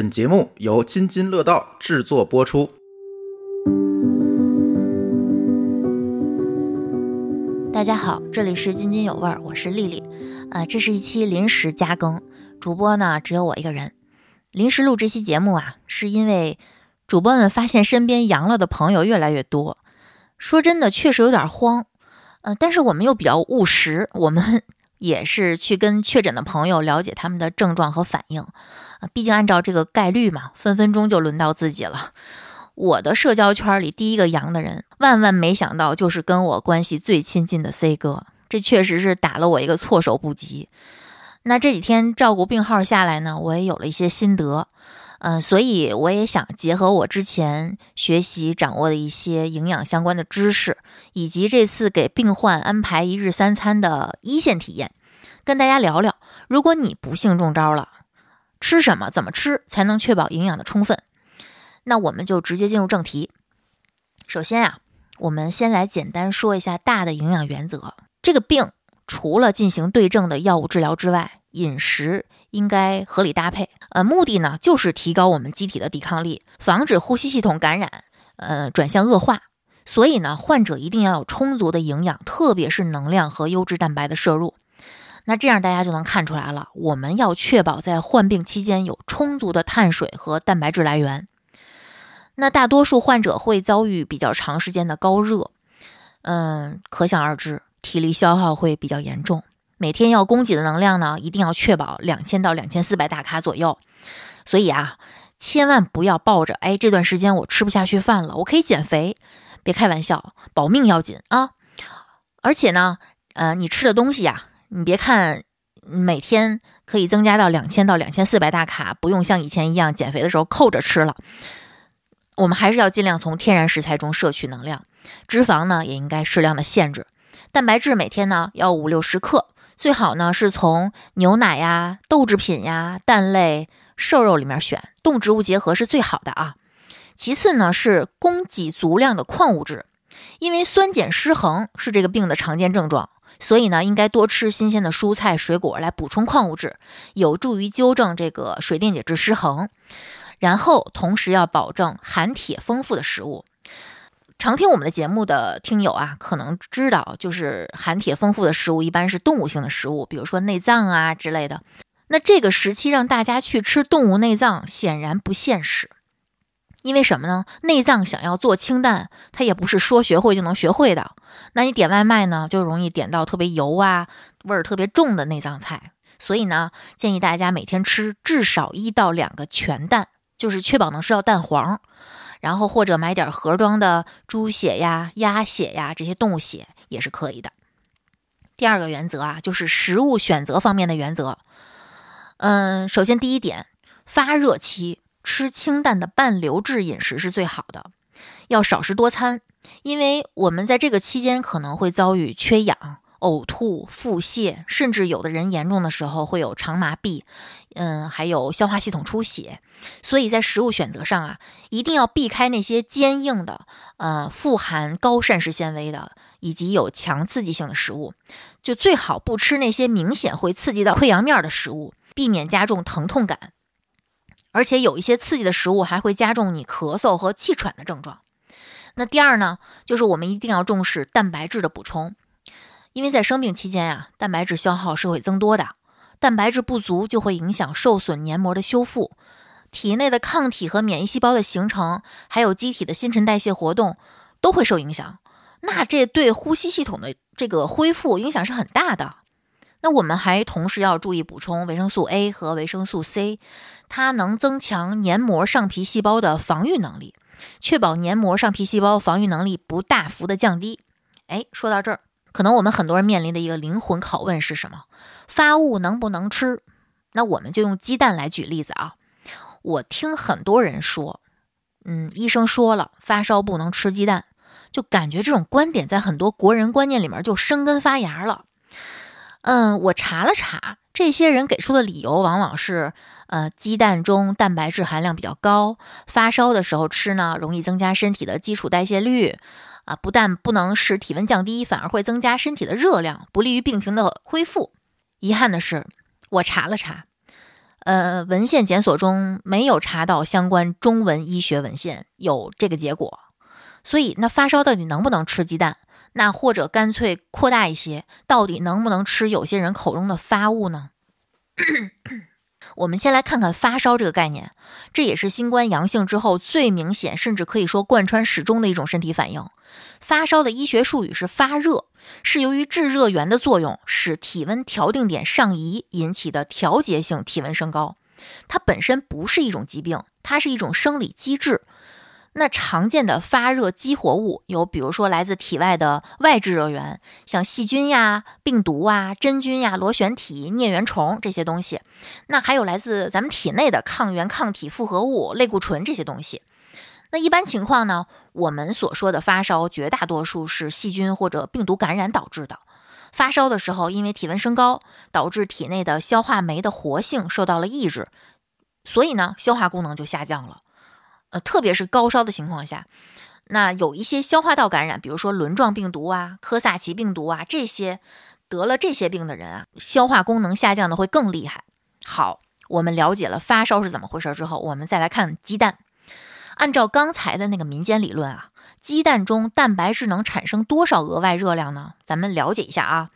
本节目由津津乐道制作播出。大家好，这里是津津有味儿，我是丽丽。呃，这是一期临时加更，主播呢只有我一个人。临时录这期节目啊，是因为主播们发现身边阳了的朋友越来越多。说真的，确实有点慌。呃，但是我们又比较务实，我们 也是去跟确诊的朋友了解他们的症状和反应。啊，毕竟按照这个概率嘛，分分钟就轮到自己了。我的社交圈里第一个阳的人，万万没想到就是跟我关系最亲近的 C 哥，这确实是打了我一个措手不及。那这几天照顾病号下来呢，我也有了一些心得。嗯，所以我也想结合我之前学习掌握的一些营养相关的知识，以及这次给病患安排一日三餐的一线体验，跟大家聊聊，如果你不幸中招了，吃什么，怎么吃才能确保营养的充分？那我们就直接进入正题。首先啊，我们先来简单说一下大的营养原则。这个病除了进行对症的药物治疗之外，饮食。应该合理搭配，呃，目的呢就是提高我们机体的抵抗力，防止呼吸系统感染，呃，转向恶化。所以呢，患者一定要有充足的营养，特别是能量和优质蛋白的摄入。那这样大家就能看出来了，我们要确保在患病期间有充足的碳水和蛋白质来源。那大多数患者会遭遇比较长时间的高热，嗯，可想而知，体力消耗会比较严重。每天要供给的能量呢，一定要确保两千到两千四百大卡左右。所以啊，千万不要抱着哎这段时间我吃不下去饭了，我可以减肥，别开玩笑，保命要紧啊！而且呢，呃，你吃的东西呀，你别看每天可以增加到两千到两千四百大卡，不用像以前一样减肥的时候扣着吃了。我们还是要尽量从天然食材中摄取能量，脂肪呢也应该适量的限制，蛋白质每天呢要五六十克。最好呢是从牛奶呀、豆制品呀、蛋类、瘦肉里面选，动植物结合是最好的啊。其次呢是供给足量的矿物质，因为酸碱失衡是这个病的常见症状，所以呢应该多吃新鲜的蔬菜水果来补充矿物质，有助于纠正这个水电解质失衡。然后同时要保证含铁丰富的食物。常听我们的节目的听友啊，可能知道，就是含铁丰富的食物一般是动物性的食物，比如说内脏啊之类的。那这个时期让大家去吃动物内脏，显然不现实。因为什么呢？内脏想要做清淡，它也不是说学会就能学会的。那你点外卖呢，就容易点到特别油啊、味儿特别重的内脏菜。所以呢，建议大家每天吃至少一到两个全蛋，就是确保能吃到蛋黄。然后或者买点盒装的猪血呀、鸭血呀，这些动物血也是可以的。第二个原则啊，就是食物选择方面的原则。嗯，首先第一点，发热期吃清淡的半流质饮食是最好的，要少食多餐，因为我们在这个期间可能会遭遇缺氧。呕吐、腹泻，甚至有的人严重的时候会有肠麻痹，嗯，还有消化系统出血。所以在食物选择上啊，一定要避开那些坚硬的、呃，富含高膳食纤维的以及有强刺激性的食物。就最好不吃那些明显会刺激到溃疡面的食物，避免加重疼痛感。而且有一些刺激的食物还会加重你咳嗽和气喘的症状。那第二呢，就是我们一定要重视蛋白质的补充。因为在生病期间呀，蛋白质消耗是会增多的，蛋白质不足就会影响受损黏膜的修复，体内的抗体和免疫细胞的形成，还有机体的新陈代谢活动都会受影响。那这对呼吸系统的这个恢复影响是很大的。那我们还同时要注意补充维生素 A 和维生素 C，它能增强黏膜上皮细胞的防御能力，确保黏膜上皮细胞防御能力不大幅的降低。哎，说到这儿。可能我们很多人面临的一个灵魂拷问是什么？发物能不能吃？那我们就用鸡蛋来举例子啊。我听很多人说，嗯，医生说了，发烧不能吃鸡蛋，就感觉这种观点在很多国人观念里面就生根发芽了。嗯，我查了查，这些人给出的理由往往是，呃，鸡蛋中蛋白质含量比较高，发烧的时候吃呢，容易增加身体的基础代谢率。啊，不但不能使体温降低，反而会增加身体的热量，不利于病情的恢复。遗憾的是，我查了查，呃，文献检索中没有查到相关中文医学文献有这个结果，所以那发烧到底能不能吃鸡蛋？那或者干脆扩大一些，到底能不能吃有些人口中的发物呢？我们先来看看发烧这个概念，这也是新冠阳性之后最明显，甚至可以说贯穿始终的一种身体反应。发烧的医学术语是发热，是由于制热源的作用使体温调定点上移引起的调节性体温升高。它本身不是一种疾病，它是一种生理机制。那常见的发热激活物有，比如说来自体外的外置热源，像细菌呀、病毒啊、真菌呀、螺旋体、疟原虫这些东西。那还有来自咱们体内的抗原抗体复合物、类固醇这些东西。那一般情况呢，我们所说的发烧，绝大多数是细菌或者病毒感染导致的。发烧的时候，因为体温升高，导致体内的消化酶的活性受到了抑制，所以呢，消化功能就下降了。呃，特别是高烧的情况下，那有一些消化道感染，比如说轮状病毒啊、科萨奇病毒啊，这些得了这些病的人啊，消化功能下降的会更厉害。好，我们了解了发烧是怎么回事之后，我们再来看鸡蛋。按照刚才的那个民间理论啊，鸡蛋中蛋白质能产生多少额外热量呢？咱们了解一下啊。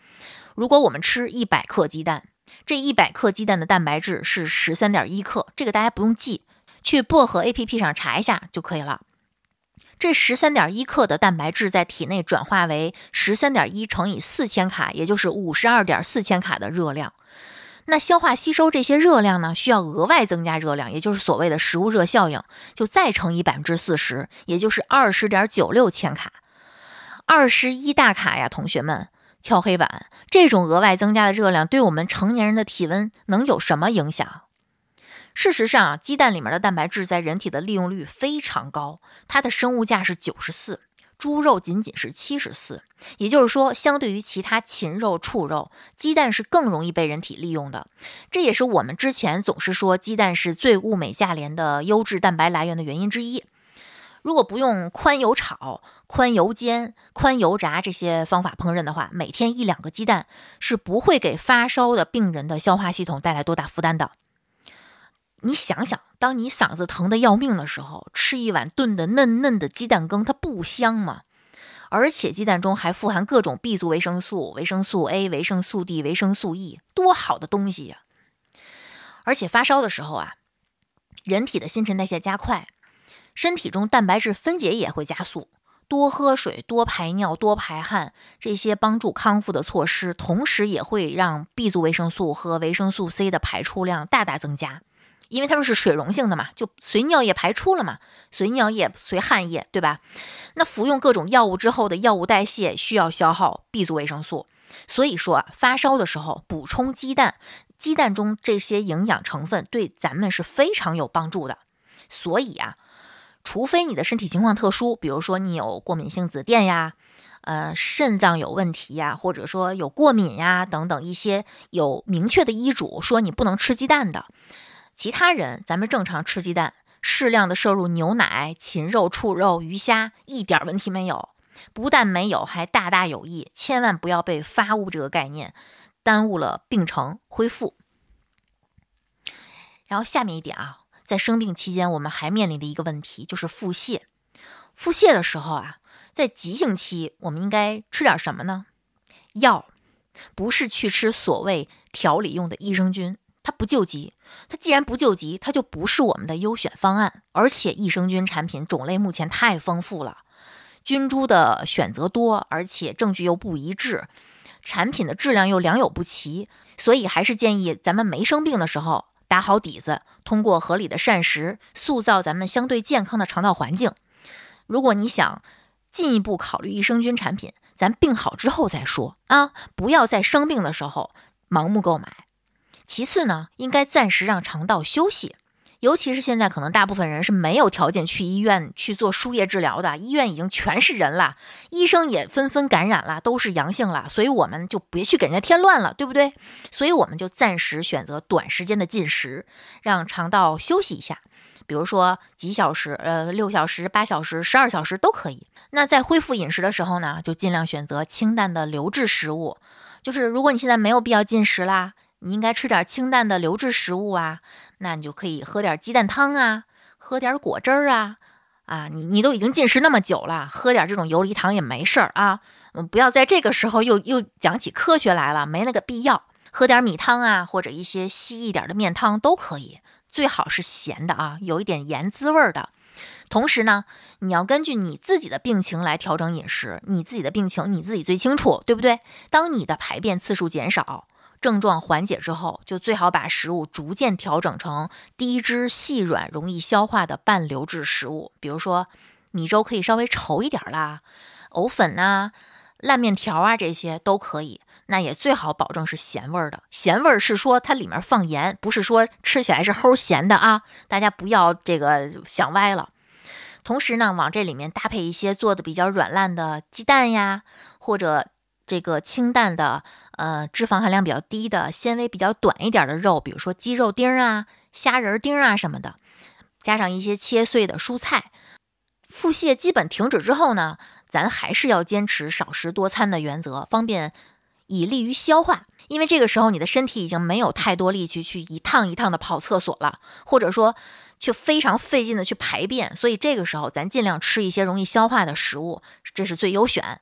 如果我们吃一百克鸡蛋，这一百克鸡蛋的蛋白质是十三点一克，这个大家不用记。去薄荷 A P P 上查一下就可以了。这十三点一克的蛋白质在体内转化为十三点一乘以四千卡，也就是五十二点四千卡的热量。那消化吸收这些热量呢，需要额外增加热量，也就是所谓的食物热效应，就再乘以百分之四十，也就是二十点九六千卡。二十一大卡呀，同学们，敲黑板！这种额外增加的热量对我们成年人的体温能有什么影响？事实上啊，鸡蛋里面的蛋白质在人体的利用率非常高，它的生物价是九十四，猪肉仅仅是七十四。也就是说，相对于其他禽肉、畜肉，鸡蛋是更容易被人体利用的。这也是我们之前总是说鸡蛋是最物美价廉的优质蛋白来源的原因之一。如果不用宽油炒、宽油煎、宽油炸这些方法烹饪的话，每天一两个鸡蛋是不会给发烧的病人的消化系统带来多大负担的。你想想，当你嗓子疼的要命的时候，吃一碗炖的嫩嫩的鸡蛋羹，它不香吗？而且鸡蛋中还富含各种 B 族维生素、维生素 A、维生素 D、维生素 E，多好的东西呀！而且发烧的时候啊，人体的新陈代谢加快，身体中蛋白质分解也会加速。多喝水、多排尿、多排汗，这些帮助康复的措施，同时也会让 B 族维生素和维生素 C 的排出量大大增加。因为它们是水溶性的嘛，就随尿液排出了嘛，随尿液随汗液，对吧？那服用各种药物之后的药物代谢需要消耗 B 族维生素，所以说，发烧的时候补充鸡蛋，鸡蛋中这些营养成分对咱们是非常有帮助的。所以啊，除非你的身体情况特殊，比如说你有过敏性紫癜呀，呃，肾脏有问题呀，或者说有过敏呀等等一些有明确的医嘱说你不能吃鸡蛋的。其他人，咱们正常吃鸡蛋，适量的摄入牛奶、禽肉、畜肉、鱼虾，一点问题没有。不但没有，还大大有益。千万不要被发物这个概念耽误了病程恢复。然后下面一点啊，在生病期间，我们还面临的一个问题就是腹泻。腹泻的时候啊，在急性期，我们应该吃点什么呢？药，不是去吃所谓调理用的益生菌。它不救急，它既然不救急，它就不是我们的优选方案。而且益生菌产品种类目前太丰富了，菌株的选择多，而且证据又不一致，产品的质量又良莠不齐，所以还是建议咱们没生病的时候打好底子，通过合理的膳食塑造咱们相对健康的肠道环境。如果你想进一步考虑益生菌产品，咱病好之后再说啊，不要在生病的时候盲目购买。其次呢，应该暂时让肠道休息，尤其是现在可能大部分人是没有条件去医院去做输液治疗的，医院已经全是人了，医生也纷纷感染了，都是阳性了，所以我们就别去给人家添乱了，对不对？所以我们就暂时选择短时间的进食，让肠道休息一下，比如说几小时，呃，六小时、八小时、十二小时都可以。那在恢复饮食的时候呢，就尽量选择清淡的流质食物，就是如果你现在没有必要进食啦。你应该吃点清淡的流质食物啊，那你就可以喝点鸡蛋汤啊，喝点果汁儿啊，啊，你你都已经进食那么久了，喝点这种游离糖也没事儿啊，嗯，不要在这个时候又又讲起科学来了，没那个必要。喝点米汤啊，或者一些稀一点的面汤都可以，最好是咸的啊，有一点盐滋味儿的。同时呢，你要根据你自己的病情来调整饮食，你自己的病情你自己最清楚，对不对？当你的排便次数减少。症状缓解之后，就最好把食物逐渐调整成低脂、细软、容易消化的半流质食物，比如说米粥可以稍微稠一点啦，藕粉呐、烂面条啊这些都可以。那也最好保证是咸味儿的，咸味儿是说它里面放盐，不是说吃起来是齁咸的啊！大家不要这个想歪了。同时呢，往这里面搭配一些做的比较软烂的鸡蛋呀，或者这个清淡的。呃，脂肪含量比较低的、纤维比较短一点的肉，比如说鸡肉丁啊、虾仁儿丁啊什么的，加上一些切碎的蔬菜。腹泻基本停止之后呢，咱还是要坚持少食多餐的原则，方便以利于消化。因为这个时候你的身体已经没有太多力气去一趟一趟的跑厕所了，或者说去非常费劲的去排便，所以这个时候咱尽量吃一些容易消化的食物，这是最优选。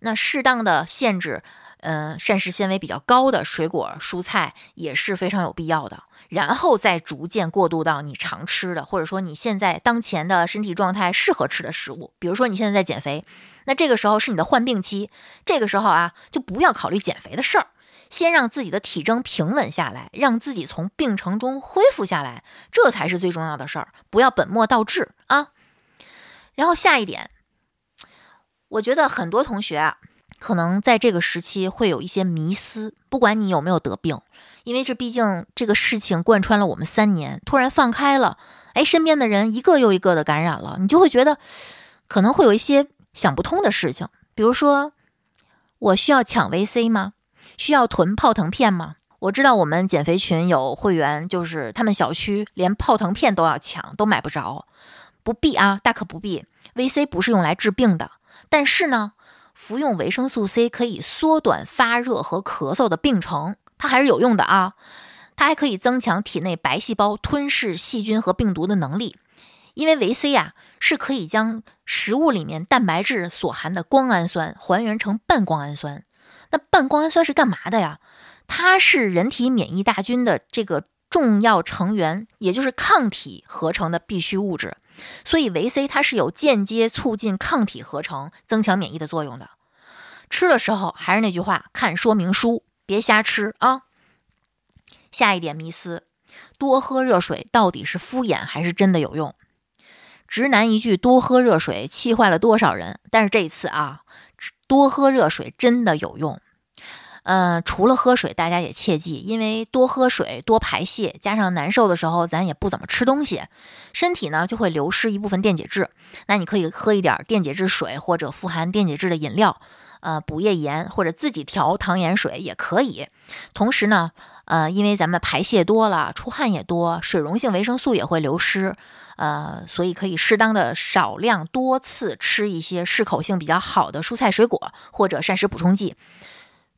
那适当的限制。嗯，膳食纤维比较高的水果、蔬菜也是非常有必要的。然后再逐渐过渡到你常吃的，或者说你现在当前的身体状态适合吃的食物。比如说你现在在减肥，那这个时候是你的患病期，这个时候啊，就不要考虑减肥的事儿，先让自己的体征平稳下来，让自己从病程中恢复下来，这才是最重要的事儿。不要本末倒置啊。然后下一点，我觉得很多同学啊。可能在这个时期会有一些迷思，不管你有没有得病，因为这毕竟这个事情贯穿了我们三年，突然放开了，哎，身边的人一个又一个的感染了，你就会觉得可能会有一些想不通的事情，比如说，我需要抢 VC 吗？需要囤泡腾片吗？我知道我们减肥群有会员，就是他们小区连泡腾片都要抢，都买不着，不必啊，大可不必。VC 不是用来治病的，但是呢。服用维生素 C 可以缩短发热和咳嗽的病程，它还是有用的啊。它还可以增强体内白细胞吞噬细菌和病毒的能力，因为维 C 呀是可以将食物里面蛋白质所含的胱氨酸还原成半胱氨酸。那半胱氨酸是干嘛的呀？它是人体免疫大军的这个重要成员，也就是抗体合成的必需物质。所以维 C 它是有间接促进抗体合成、增强免疫的作用的。吃的时候还是那句话，看说明书，别瞎吃啊。下一点迷思：多喝热水到底是敷衍还是真的有用？直男一句多喝热水，气坏了多少人？但是这一次啊，多喝热水真的有用。嗯，除了喝水，大家也切记，因为多喝水多排泄，加上难受的时候咱也不怎么吃东西，身体呢就会流失一部分电解质。那你可以喝一点电解质水或者富含电解质的饮料，呃，补液盐或者自己调糖盐水也可以。同时呢，呃，因为咱们排泄多了，出汗也多，水溶性维生素也会流失，呃，所以可以适当的少量多次吃一些适口性比较好的蔬菜水果或者膳食补充剂。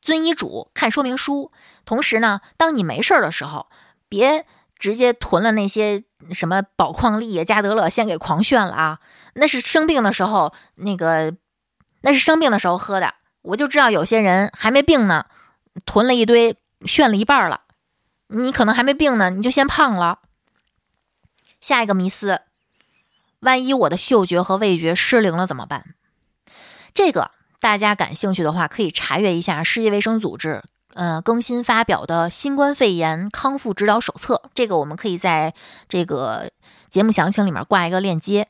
遵医嘱，看说明书。同时呢，当你没事儿的时候，别直接囤了那些什么宝矿力、加德乐，先给狂炫了啊！那是生病的时候，那个那是生病的时候喝的。我就知道有些人还没病呢，囤了一堆，炫了一半了。你可能还没病呢，你就先胖了。下一个迷思：万一我的嗅觉和味觉失灵了怎么办？这个。大家感兴趣的话，可以查阅一下世界卫生组织，呃，更新发表的新冠肺炎康复指导手册。这个我们可以在这个节目详情里面挂一个链接。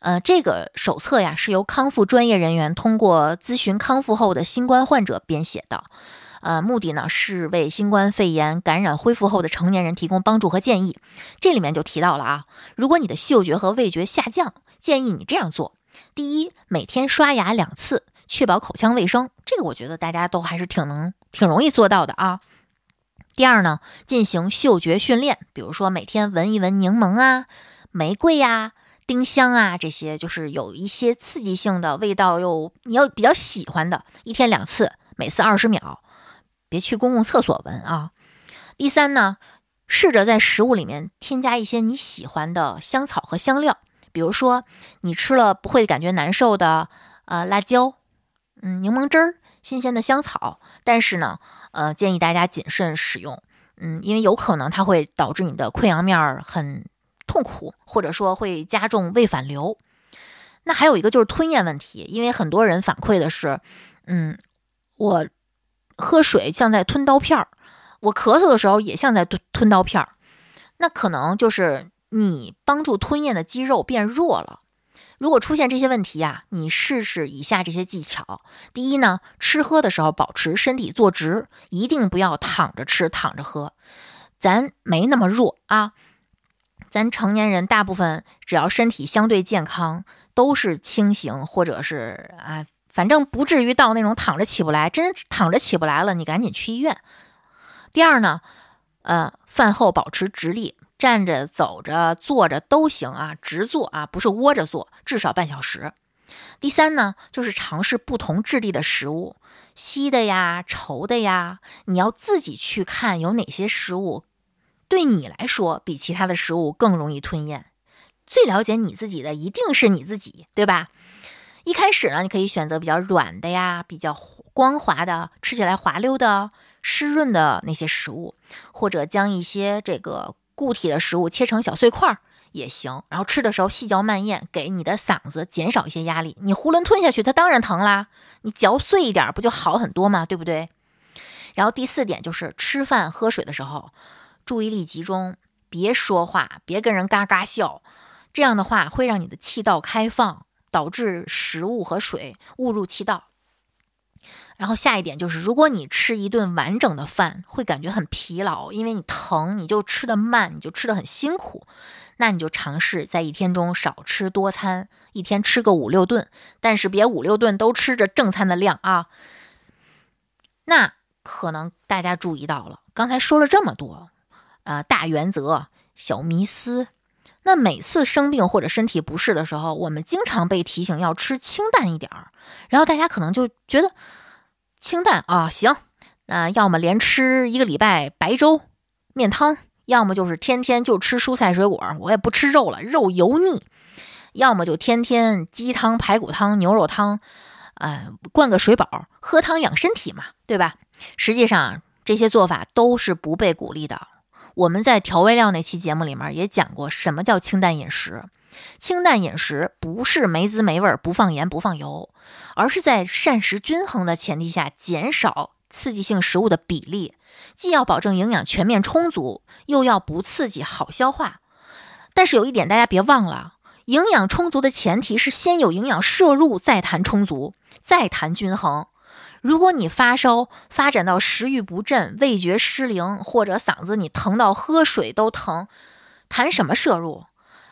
呃，这个手册呀，是由康复专业人员通过咨询康复后的新冠患者编写的。呃，目的呢是为新冠肺炎感染恢复后的成年人提供帮助和建议。这里面就提到了啊，如果你的嗅觉和味觉下降，建议你这样做：第一，每天刷牙两次。确保口腔卫生，这个我觉得大家都还是挺能、挺容易做到的啊。第二呢，进行嗅觉训练，比如说每天闻一闻柠檬啊、玫瑰呀、丁香啊这些，就是有一些刺激性的味道又你要比较喜欢的，一天两次，每次二十秒，别去公共厕所闻啊。第三呢，试着在食物里面添加一些你喜欢的香草和香料，比如说你吃了不会感觉难受的，呃，辣椒，嗯，柠檬汁儿，新鲜的香草。但是呢，呃，建议大家谨慎使用，嗯，因为有可能它会导致你的溃疡面很痛苦，或者说会加重胃反流。那还有一个就是吞咽问题，因为很多人反馈的是，嗯，我喝水像在吞刀片儿。我咳嗽的时候也像在吞吞刀片儿，那可能就是你帮助吞咽的肌肉变弱了。如果出现这些问题呀，你试试以下这些技巧。第一呢，吃喝的时候保持身体坐直，一定不要躺着吃、躺着喝。咱没那么弱啊，咱成年人大部分只要身体相对健康，都是轻型或者是啊，反正不至于到那种躺着起不来。真躺着起不来了，你赶紧去医院。第二呢，呃，饭后保持直立，站着、走着、坐着都行啊，直坐啊，不是窝着坐，至少半小时。第三呢，就是尝试不同质地的食物，稀的呀、稠的呀，你要自己去看有哪些食物对你来说比其他的食物更容易吞咽。最了解你自己的一定是你自己，对吧？一开始呢，你可以选择比较软的呀，比较光滑的，吃起来滑溜的。湿润的那些食物，或者将一些这个固体的食物切成小碎块儿也行。然后吃的时候细嚼慢咽，给你的嗓子减少一些压力。你囫囵吞下去，它当然疼啦。你嚼碎一点，不就好很多吗？对不对？然后第四点就是吃饭喝水的时候，注意力集中，别说话，别跟人嘎嘎笑。这样的话会让你的气道开放，导致食物和水误入气道。然后下一点就是，如果你吃一顿完整的饭，会感觉很疲劳，因为你疼，你就吃的慢，你就吃的很辛苦。那你就尝试在一天中少吃多餐，一天吃个五六顿，但是别五六顿都吃着正餐的量啊。那可能大家注意到了，刚才说了这么多，呃，大原则、小迷思。那每次生病或者身体不适的时候，我们经常被提醒要吃清淡一点儿，然后大家可能就觉得。清淡啊，行，那要么连吃一个礼拜白粥、面汤，要么就是天天就吃蔬菜水果，我也不吃肉了，肉油腻；要么就天天鸡汤、排骨汤、牛肉汤，呃，灌个水饱，喝汤养身体嘛，对吧？实际上这些做法都是不被鼓励的。我们在调味料那期节目里面也讲过，什么叫清淡饮食。清淡饮食不是没滋没味儿、不放盐不放油，而是在膳食均衡的前提下减少刺激性食物的比例，既要保证营养全面充足，又要不刺激好消化。但是有一点大家别忘了，营养充足的前提是先有营养摄入，再谈充足，再谈均衡。如果你发烧发展到食欲不振、味觉失灵，或者嗓子你疼到喝水都疼，谈什么摄入？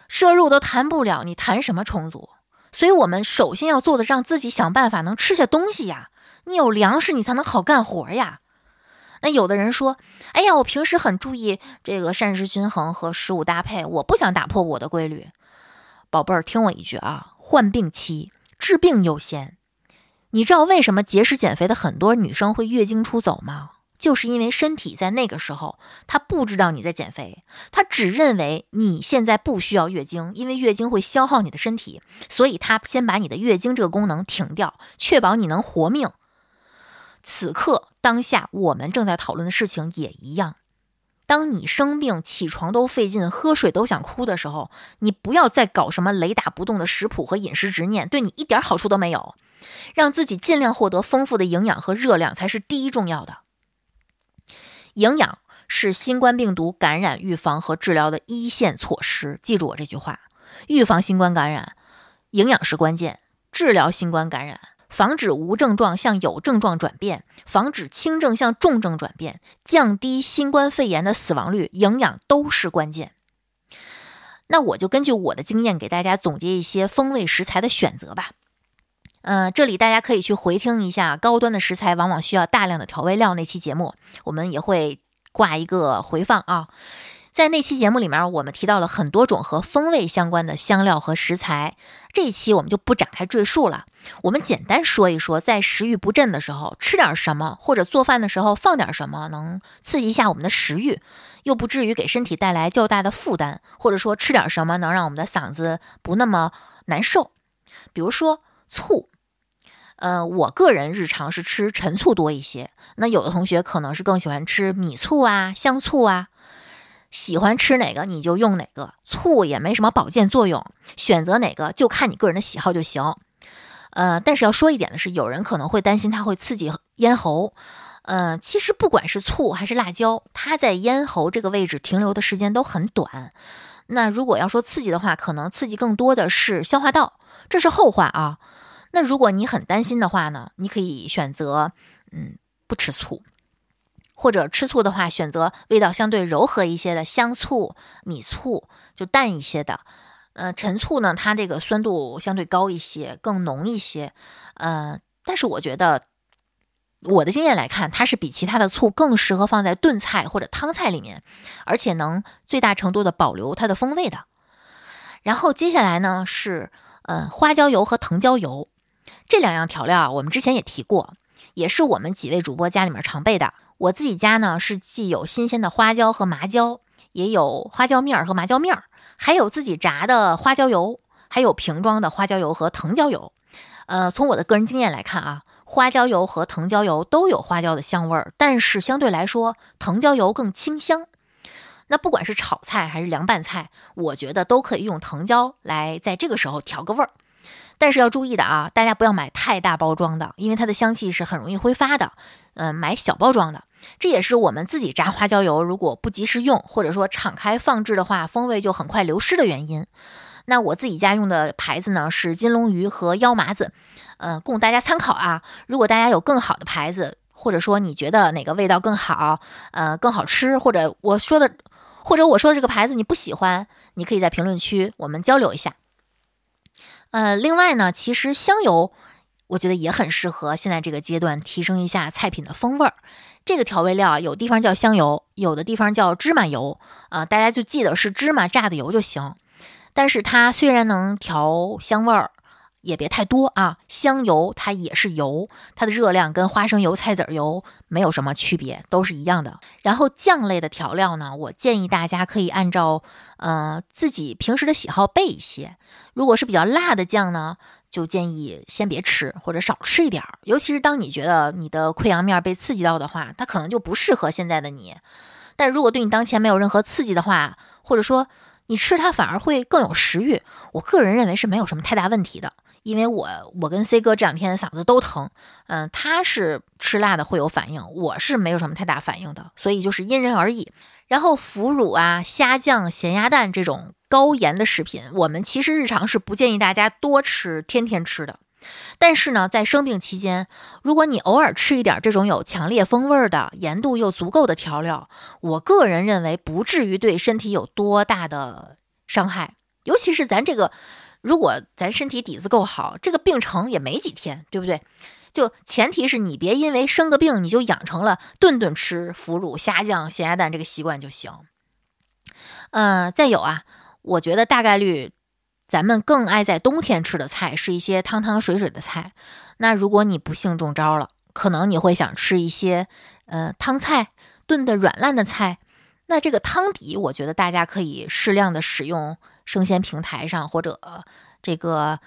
摄入都谈不了，你谈什么充足？所以，我们首先要做的，让自己想办法能吃下东西呀。你有粮食，你才能好干活呀。那有的人说：“哎呀，我平时很注意这个膳食均衡和食物搭配，我不想打破我的规律。”宝贝儿，听我一句啊，患病期治病优先。你知道为什么节食减肥的很多女生会月经出走吗？就是因为身体在那个时候，他不知道你在减肥，他只认为你现在不需要月经，因为月经会消耗你的身体，所以他先把你的月经这个功能停掉，确保你能活命。此刻当下，我们正在讨论的事情也一样。当你生病，起床都费劲，喝水都想哭的时候，你不要再搞什么雷打不动的食谱和饮食执念，对你一点好处都没有。让自己尽量获得丰富的营养和热量才是第一重要的。营养是新冠病毒感染预防和治疗的一线措施，记住我这句话：预防新冠感染，营养是关键；治疗新冠感染，防止无症状向有症状转变，防止轻症向重症转变，降低新冠肺炎的死亡率，营养都是关键。那我就根据我的经验给大家总结一些风味食材的选择吧。嗯，这里大家可以去回听一下，高端的食材往往需要大量的调味料那期节目，我们也会挂一个回放啊。在那期节目里面，我们提到了很多种和风味相关的香料和食材。这一期我们就不展开赘述了，我们简单说一说，在食欲不振的时候吃点什么，或者做饭的时候放点什么，能刺激一下我们的食欲，又不至于给身体带来较大的负担。或者说吃点什么能让我们的嗓子不那么难受，比如说醋。呃，我个人日常是吃陈醋多一些，那有的同学可能是更喜欢吃米醋啊、香醋啊。喜欢吃哪个你就用哪个，醋也没什么保健作用，选择哪个就看你个人的喜好就行。呃，但是要说一点的是，有人可能会担心它会刺激咽喉。嗯，其实不管是醋还是辣椒，它在咽喉这个位置停留的时间都很短。那如果要说刺激的话，可能刺激更多的是消化道，这是后话啊。那如果你很担心的话呢，你可以选择嗯不吃醋。或者吃醋的话，选择味道相对柔和一些的香醋、米醋，就淡一些的。呃，陈醋呢，它这个酸度相对高一些，更浓一些。呃，但是我觉得，我的经验来看，它是比其他的醋更适合放在炖菜或者汤菜里面，而且能最大程度的保留它的风味的。然后接下来呢是，呃，花椒油和藤椒油这两样调料啊，我们之前也提过，也是我们几位主播家里面常备的。我自己家呢是既有新鲜的花椒和麻椒，也有花椒面儿和麻椒面儿，还有自己炸的花椒油，还有瓶装的花椒油和藤椒油。呃，从我的个人经验来看啊，花椒油和藤椒油都有花椒的香味儿，但是相对来说，藤椒油更清香。那不管是炒菜还是凉拌菜，我觉得都可以用藤椒来在这个时候调个味儿。但是要注意的啊，大家不要买太大包装的，因为它的香气是很容易挥发的。嗯，买小包装的。这也是我们自己炸花椒油，如果不及时用，或者说敞开放置的话，风味就很快流失的原因。那我自己家用的牌子呢是金龙鱼和腰麻子，嗯，供大家参考啊。如果大家有更好的牌子，或者说你觉得哪个味道更好，呃，更好吃，或者我说的，或者我说的这个牌子你不喜欢，你可以在评论区我们交流一下。呃，另外呢，其实香油。我觉得也很适合现在这个阶段提升一下菜品的风味儿。这个调味料有地方叫香油，有的地方叫芝麻油啊，大家就记得是芝麻榨的油就行。但是它虽然能调香味儿，也别太多啊。香油它也是油，它的热量跟花生油、菜籽油没有什么区别，都是一样的。然后酱类的调料呢，我建议大家可以按照呃自己平时的喜好备一些。如果是比较辣的酱呢？就建议先别吃，或者少吃一点儿。尤其是当你觉得你的溃疡面被刺激到的话，它可能就不适合现在的你。但如果对你当前没有任何刺激的话，或者说你吃它反而会更有食欲，我个人认为是没有什么太大问题的。因为我我跟 C 哥这两天嗓子都疼，嗯，他是吃辣的会有反应，我是没有什么太大反应的，所以就是因人而异。然后腐乳啊、虾酱、咸鸭蛋这种高盐的食品，我们其实日常是不建议大家多吃、天天吃的。但是呢，在生病期间，如果你偶尔吃一点这种有强烈风味的、盐度又足够的调料，我个人认为不至于对身体有多大的伤害。尤其是咱这个，如果咱身体底子够好，这个病程也没几天，对不对？就前提是你别因为生个病，你就养成了顿顿吃腐乳、虾酱、咸鸭蛋这个习惯就行。嗯，再有啊，我觉得大概率咱们更爱在冬天吃的菜是一些汤汤水水的菜。那如果你不幸中招了，可能你会想吃一些呃汤菜，炖的软烂的菜。那这个汤底，我觉得大家可以适量的使用生鲜平台上或者这个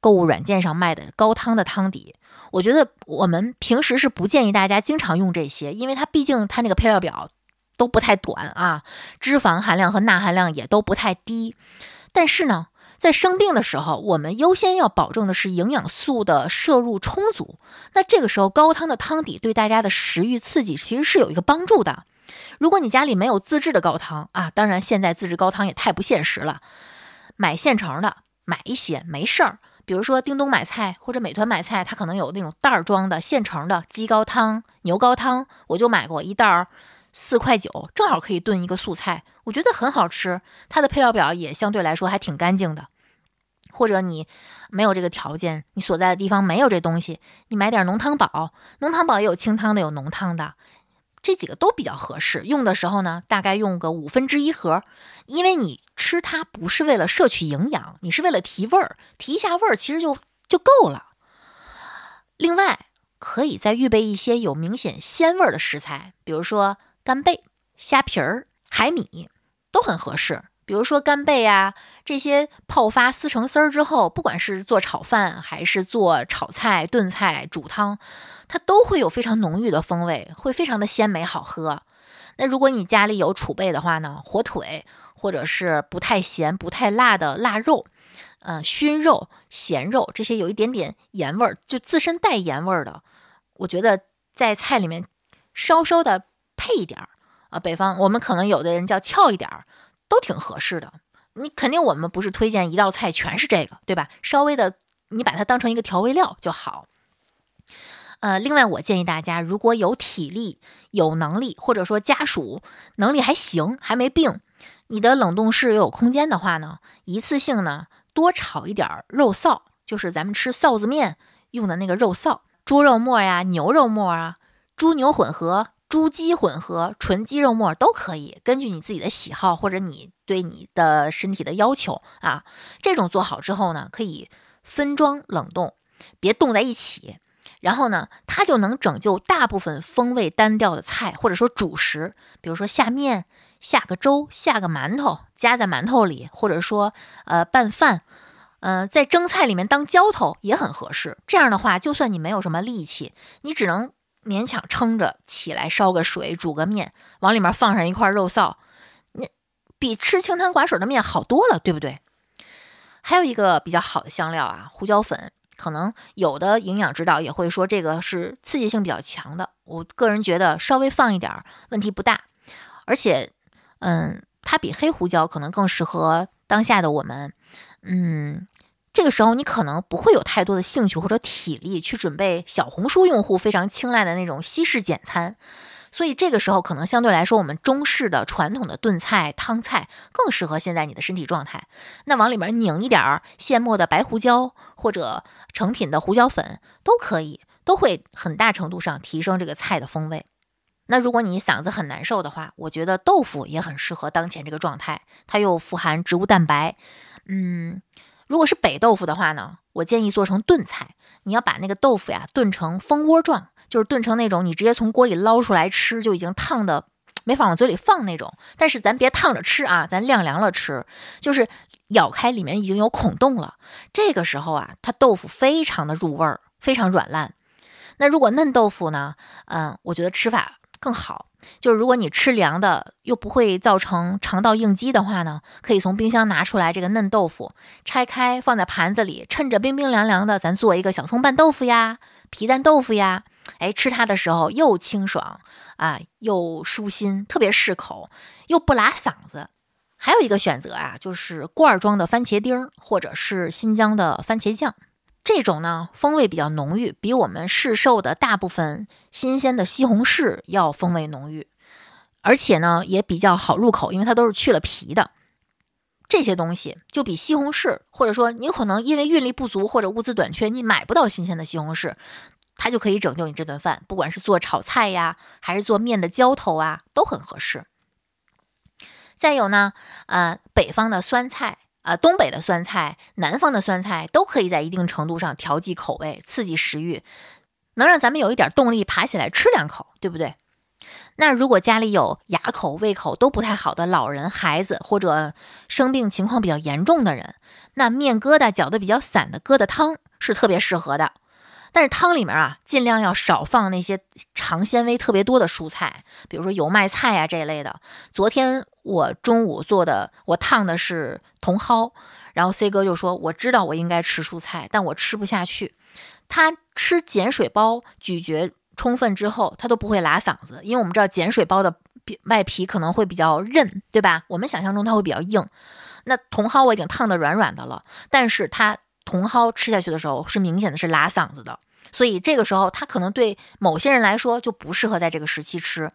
购物软件上卖的高汤的汤底。我觉得我们平时是不建议大家经常用这些，因为它毕竟它那个配料表都不太短啊，脂肪含量和钠含量也都不太低。但是呢，在生病的时候，我们优先要保证的是营养素的摄入充足。那这个时候高汤的汤底对大家的食欲刺激其实是有一个帮助的。如果你家里没有自制的高汤啊，当然现在自制高汤也太不现实了，买现成的买一些没事儿。比如说，叮咚买菜或者美团买菜，它可能有那种袋儿装的现成的鸡高汤、牛高汤，我就买过一袋儿，四块九，正好可以炖一个素菜，我觉得很好吃。它的配料表也相对来说还挺干净的。或者你没有这个条件，你所在的地方没有这东西，你买点浓汤宝，浓汤宝也有清汤的，有浓汤的。这几个都比较合适。用的时候呢，大概用个五分之一盒，因为你吃它不是为了摄取营养，你是为了提味儿，提一下味儿其实就就够了。另外，可以再预备一些有明显鲜味儿的食材，比如说干贝、虾皮儿、海米，都很合适。比如说干贝啊，这些泡发撕成丝儿之后，不管是做炒饭还是做炒菜、炖菜、煮汤，它都会有非常浓郁的风味，会非常的鲜美好喝。那如果你家里有储备的话呢，火腿或者是不太咸、不太辣的腊肉，嗯，熏肉、咸肉这些有一点点盐味儿，就自身带盐味儿的，我觉得在菜里面稍稍的配一点儿啊。北方我们可能有的人叫翘一点儿。都挺合适的，你肯定我们不是推荐一道菜全是这个，对吧？稍微的，你把它当成一个调味料就好。呃，另外我建议大家，如果有体力、有能力，或者说家属能力还行，还没病，你的冷冻室又有空间的话呢，一次性呢多炒一点肉臊，就是咱们吃臊子面用的那个肉臊，猪肉末呀、牛肉末啊、猪牛混合。猪鸡混合、纯鸡肉末都可以，根据你自己的喜好或者你对你的身体的要求啊，这种做好之后呢，可以分装冷冻，别冻在一起。然后呢，它就能拯救大部分风味单调的菜，或者说主食，比如说下面下个粥、下个馒头，夹在馒头里，或者说呃拌饭，嗯，在蒸菜里面当浇头也很合适。这样的话，就算你没有什么力气，你只能。勉强撑着起来烧个水煮个面，往里面放上一块肉臊，那比吃清汤寡水的面好多了，对不对？还有一个比较好的香料啊，胡椒粉，可能有的营养指导也会说这个是刺激性比较强的，我个人觉得稍微放一点问题不大，而且，嗯，它比黑胡椒可能更适合当下的我们，嗯。这个时候你可能不会有太多的兴趣或者体力去准备小红书用户非常青睐的那种西式简餐，所以这个时候可能相对来说我们中式的传统的炖菜汤菜更适合现在你的身体状态。那往里面拧一点儿现磨的白胡椒或者成品的胡椒粉都可以，都会很大程度上提升这个菜的风味。那如果你嗓子很难受的话，我觉得豆腐也很适合当前这个状态，它又富含植物蛋白，嗯。如果是北豆腐的话呢，我建议做成炖菜。你要把那个豆腐呀炖成蜂窝状，就是炖成那种你直接从锅里捞出来吃就已经烫的没法往嘴里放那种。但是咱别烫着吃啊，咱晾凉了吃，就是咬开里面已经有孔洞了。这个时候啊，它豆腐非常的入味儿，非常软烂。那如果嫩豆腐呢，嗯，我觉得吃法更好。就是如果你吃凉的又不会造成肠道应激的话呢，可以从冰箱拿出来这个嫩豆腐，拆开放在盘子里，趁着冰冰凉凉的，咱做一个小葱拌豆腐呀、皮蛋豆腐呀。哎，吃它的时候又清爽啊，又舒心，特别适口，又不拉嗓子。还有一个选择啊，就是罐装的番茄丁或者是新疆的番茄酱。这种呢，风味比较浓郁，比我们市售的大部分新鲜的西红柿要风味浓郁，而且呢也比较好入口，因为它都是去了皮的。这些东西就比西红柿，或者说你可能因为运力不足或者物资短缺，你买不到新鲜的西红柿，它就可以拯救你这顿饭，不管是做炒菜呀，还是做面的浇头啊，都很合适。再有呢，呃，北方的酸菜。啊，东北的酸菜，南方的酸菜都可以在一定程度上调剂口味，刺激食欲，能让咱们有一点动力爬起来吃两口，对不对？那如果家里有牙口、胃口都不太好的老人、孩子，或者生病情况比较严重的人，那面疙瘩搅得比较散的疙瘩汤是特别适合的。但是汤里面啊，尽量要少放那些长纤维特别多的蔬菜，比如说油麦菜呀这一类的。昨天我中午做的，我烫的是茼蒿，然后 C 哥就说：“我知道我应该吃蔬菜，但我吃不下去。”他吃碱水水包咀嚼充分之后，他都不会拉嗓子，因为我们知道碱水包的外皮可能会比较韧，对吧？我们想象中它会比较硬。那茼蒿我已经烫的软软的了，但是它茼蒿吃下去的时候是明显的是拉嗓子的。所以这个时候，它可能对某些人来说就不适合在这个时期吃。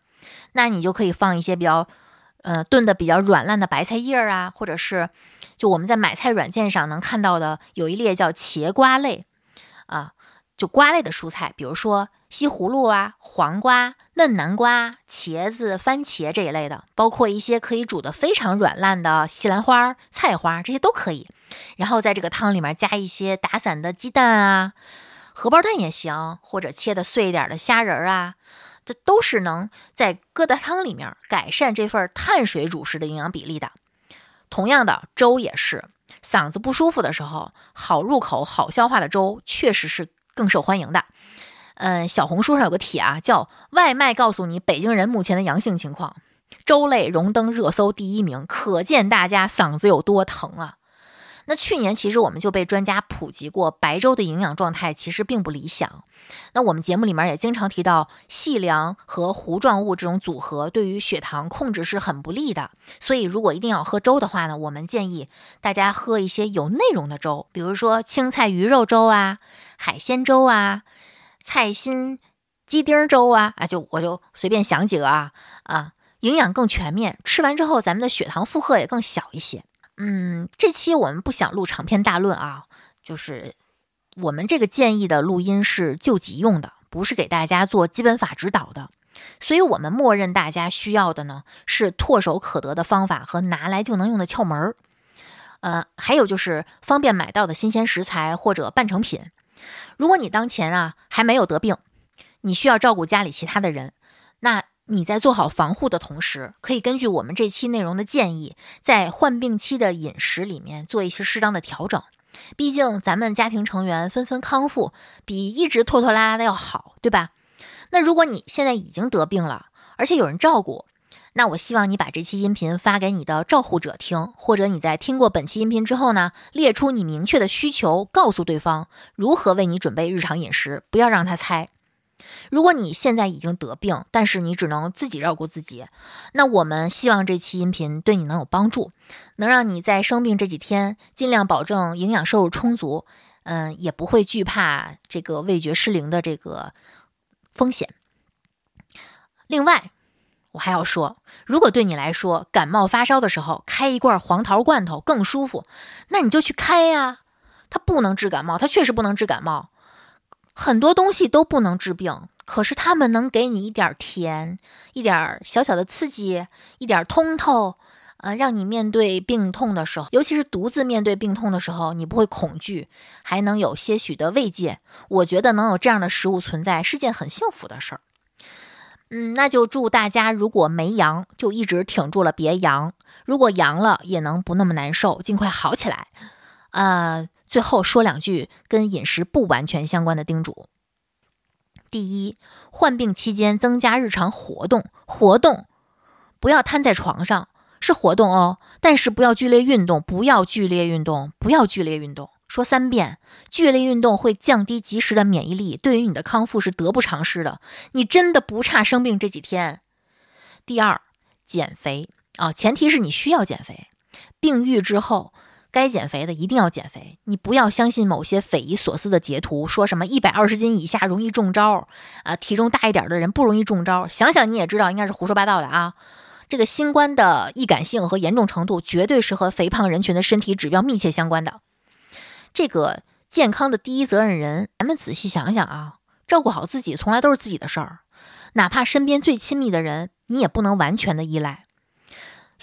那你就可以放一些比较，呃，炖的比较软烂的白菜叶儿啊，或者是就我们在买菜软件上能看到的有一列叫茄瓜类啊，就瓜类的蔬菜，比如说西葫芦啊、黄瓜、嫩南瓜、茄子、番茄这一类的，包括一些可以煮的非常软烂的西兰花、菜花，这些都可以。然后在这个汤里面加一些打散的鸡蛋啊，荷包蛋也行，或者切的碎一点的虾仁儿啊，这都是能在疙瘩汤里面改善这份碳水主食的营养比例的。同样的，粥也是，嗓子不舒服的时候，好入口、好消化的粥确实是更受欢迎的。嗯，小红书上有个帖啊，叫“外卖告诉你北京人目前的阳性情况”，粥类荣登热搜第一名，可见大家嗓子有多疼啊。那去年其实我们就被专家普及过，白粥的营养状态其实并不理想。那我们节目里面也经常提到，细粮和糊状物这种组合对于血糖控制是很不利的。所以如果一定要喝粥的话呢，我们建议大家喝一些有内容的粥，比如说青菜鱼肉粥啊、海鲜粥啊、菜心鸡丁粥啊，啊就我就随便想几个啊啊，营养更全面，吃完之后咱们的血糖负荷也更小一些。嗯，这期我们不想录长篇大论啊，就是我们这个建议的录音是救急用的，不是给大家做基本法指导的，所以我们默认大家需要的呢是唾手可得的方法和拿来就能用的窍门儿，呃，还有就是方便买到的新鲜食材或者半成品。如果你当前啊还没有得病，你需要照顾家里其他的人，那。你在做好防护的同时，可以根据我们这期内容的建议，在患病期的饮食里面做一些适当的调整。毕竟咱们家庭成员纷纷康复，比一直拖拖拉拉的要好，对吧？那如果你现在已经得病了，而且有人照顾，那我希望你把这期音频发给你的照护者听，或者你在听过本期音频之后呢，列出你明确的需求，告诉对方如何为你准备日常饮食，不要让他猜。如果你现在已经得病，但是你只能自己照顾自己，那我们希望这期音频对你能有帮助，能让你在生病这几天尽量保证营养摄入充足，嗯，也不会惧怕这个味觉失灵的这个风险。另外，我还要说，如果对你来说感冒发烧的时候开一罐黄桃罐头更舒服，那你就去开呀。它不能治感冒，它确实不能治感冒。很多东西都不能治病，可是它们能给你一点甜，一点小小的刺激，一点通透，呃，让你面对病痛的时候，尤其是独自面对病痛的时候，你不会恐惧，还能有些许的慰藉。我觉得能有这样的食物存在是件很幸福的事儿。嗯，那就祝大家如果没阳，就一直挺住了，别阳；如果阳了，也能不那么难受，尽快好起来。啊。最后说两句跟饮食不完全相关的叮嘱。第一，患病期间增加日常活动，活动不要瘫在床上，是活动哦，但是不要剧烈运动，不要剧烈运动，不要剧烈运动。说三遍，剧烈运动会降低及时的免疫力，对于你的康复是得不偿失的。你真的不差生病这几天。第二，减肥啊，前提是你需要减肥。病愈之后。该减肥的一定要减肥，你不要相信某些匪夷所思的截图，说什么一百二十斤以下容易中招，啊，体重大一点的人不容易中招。想想你也知道，应该是胡说八道的啊。这个新冠的易感性和严重程度，绝对是和肥胖人群的身体指标密切相关的。这个健康的第一责任人，咱们仔细想想啊，照顾好自己从来都是自己的事儿，哪怕身边最亲密的人，你也不能完全的依赖。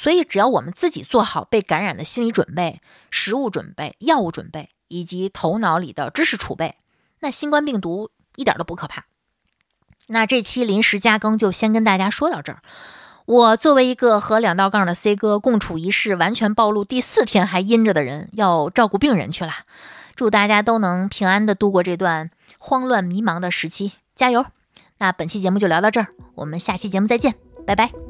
所以，只要我们自己做好被感染的心理准备、食物准备、药物准备，以及头脑里的知识储备，那新冠病毒一点都不可怕。那这期临时加更就先跟大家说到这儿。我作为一个和两道杠的 C 哥共处一室，完全暴露第四天还阴着的人，要照顾病人去了。祝大家都能平安的度过这段慌乱迷茫的时期，加油！那本期节目就聊到这儿，我们下期节目再见，拜拜。